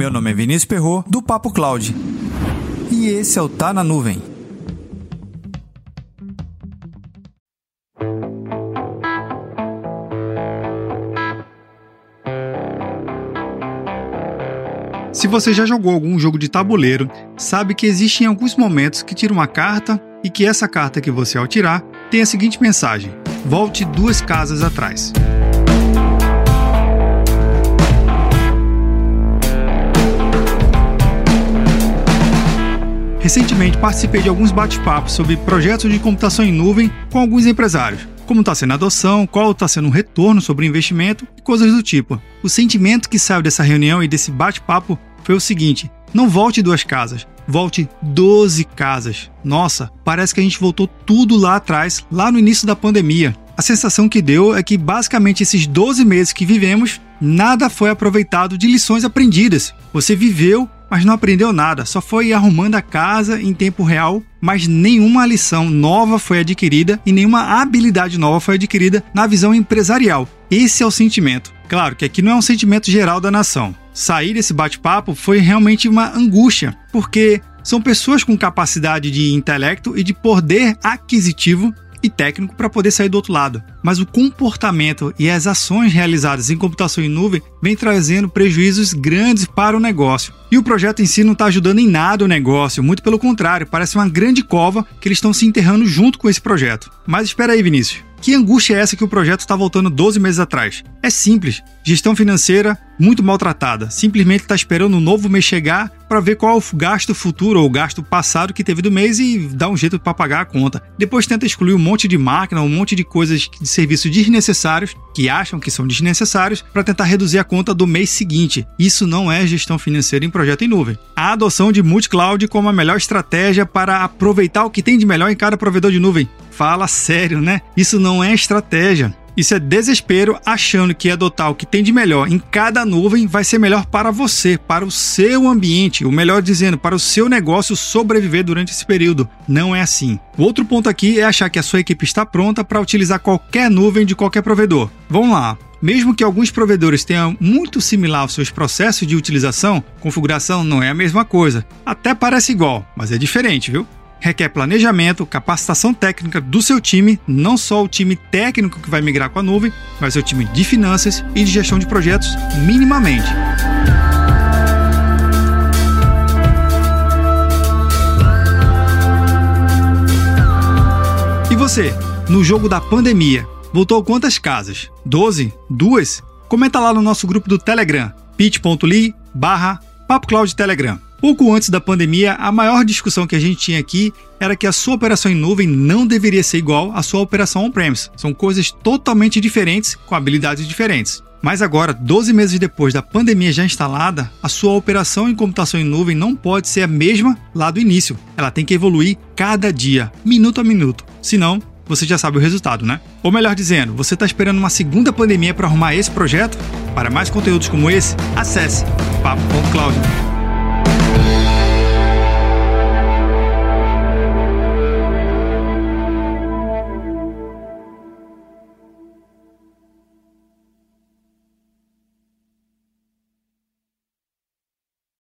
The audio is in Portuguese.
Meu nome é Vinícius Perro do Papo Cloud. E esse é o Tá na Nuvem. Se você já jogou algum jogo de tabuleiro, sabe que existem alguns momentos que tira uma carta e que essa carta que você ao tirar tem a seguinte mensagem: volte duas casas atrás. Recentemente participei de alguns bate-papos sobre projetos de computação em nuvem com alguns empresários. Como está sendo a adoção, qual está sendo o retorno sobre o investimento e coisas do tipo. O sentimento que saiu dessa reunião e desse bate-papo foi o seguinte: não volte duas casas, volte 12 casas. Nossa, parece que a gente voltou tudo lá atrás, lá no início da pandemia. A sensação que deu é que basicamente esses 12 meses que vivemos, nada foi aproveitado de lições aprendidas. Você viveu, mas não aprendeu nada, só foi arrumando a casa em tempo real, mas nenhuma lição nova foi adquirida e nenhuma habilidade nova foi adquirida na visão empresarial. Esse é o sentimento. Claro que aqui não é um sentimento geral da nação. Sair desse bate-papo foi realmente uma angústia, porque são pessoas com capacidade de intelecto e de poder aquisitivo e técnico para poder sair do outro lado. Mas o comportamento e as ações realizadas em computação em nuvem vem trazendo prejuízos grandes para o negócio. E o projeto em si não está ajudando em nada o negócio, muito pelo contrário, parece uma grande cova que eles estão se enterrando junto com esse projeto. Mas espera aí, Vinícius. Que angústia é essa que o projeto está voltando 12 meses atrás? É simples. Gestão financeira muito maltratada. Simplesmente está esperando um novo mês chegar para ver qual é o gasto futuro ou o gasto passado que teve do mês e dar um jeito para pagar a conta. Depois tenta excluir um monte de máquina, um monte de coisas de serviços desnecessários que acham que são desnecessários para tentar reduzir a conta do mês seguinte. Isso não é gestão financeira em projeto em nuvem. A adoção de multi-cloud como a melhor estratégia para aproveitar o que tem de melhor em cada provedor de nuvem. Fala sério, né? Isso não é estratégia. Isso é desespero achando que adotar o que tem de melhor em cada nuvem vai ser melhor para você, para o seu ambiente, ou melhor dizendo, para o seu negócio sobreviver durante esse período. Não é assim. O outro ponto aqui é achar que a sua equipe está pronta para utilizar qualquer nuvem de qualquer provedor. Vamos lá. Mesmo que alguns provedores tenham muito similar aos seus processos de utilização, configuração não é a mesma coisa. Até parece igual, mas é diferente, viu? Requer planejamento, capacitação técnica do seu time, não só o time técnico que vai migrar com a nuvem, mas o time de finanças e de gestão de projetos minimamente. E você, no jogo da pandemia, voltou quantas casas? 12? Duas? Comenta lá no nosso grupo do Telegram, pit.ly barra Telegram. Pouco antes da pandemia, a maior discussão que a gente tinha aqui era que a sua operação em nuvem não deveria ser igual à sua operação on-premise. São coisas totalmente diferentes, com habilidades diferentes. Mas agora, 12 meses depois da pandemia já instalada, a sua operação em computação em nuvem não pode ser a mesma lá do início. Ela tem que evoluir cada dia, minuto a minuto. Senão, você já sabe o resultado, né? Ou melhor dizendo, você está esperando uma segunda pandemia para arrumar esse projeto? Para mais conteúdos como esse, acesse papo.cloud.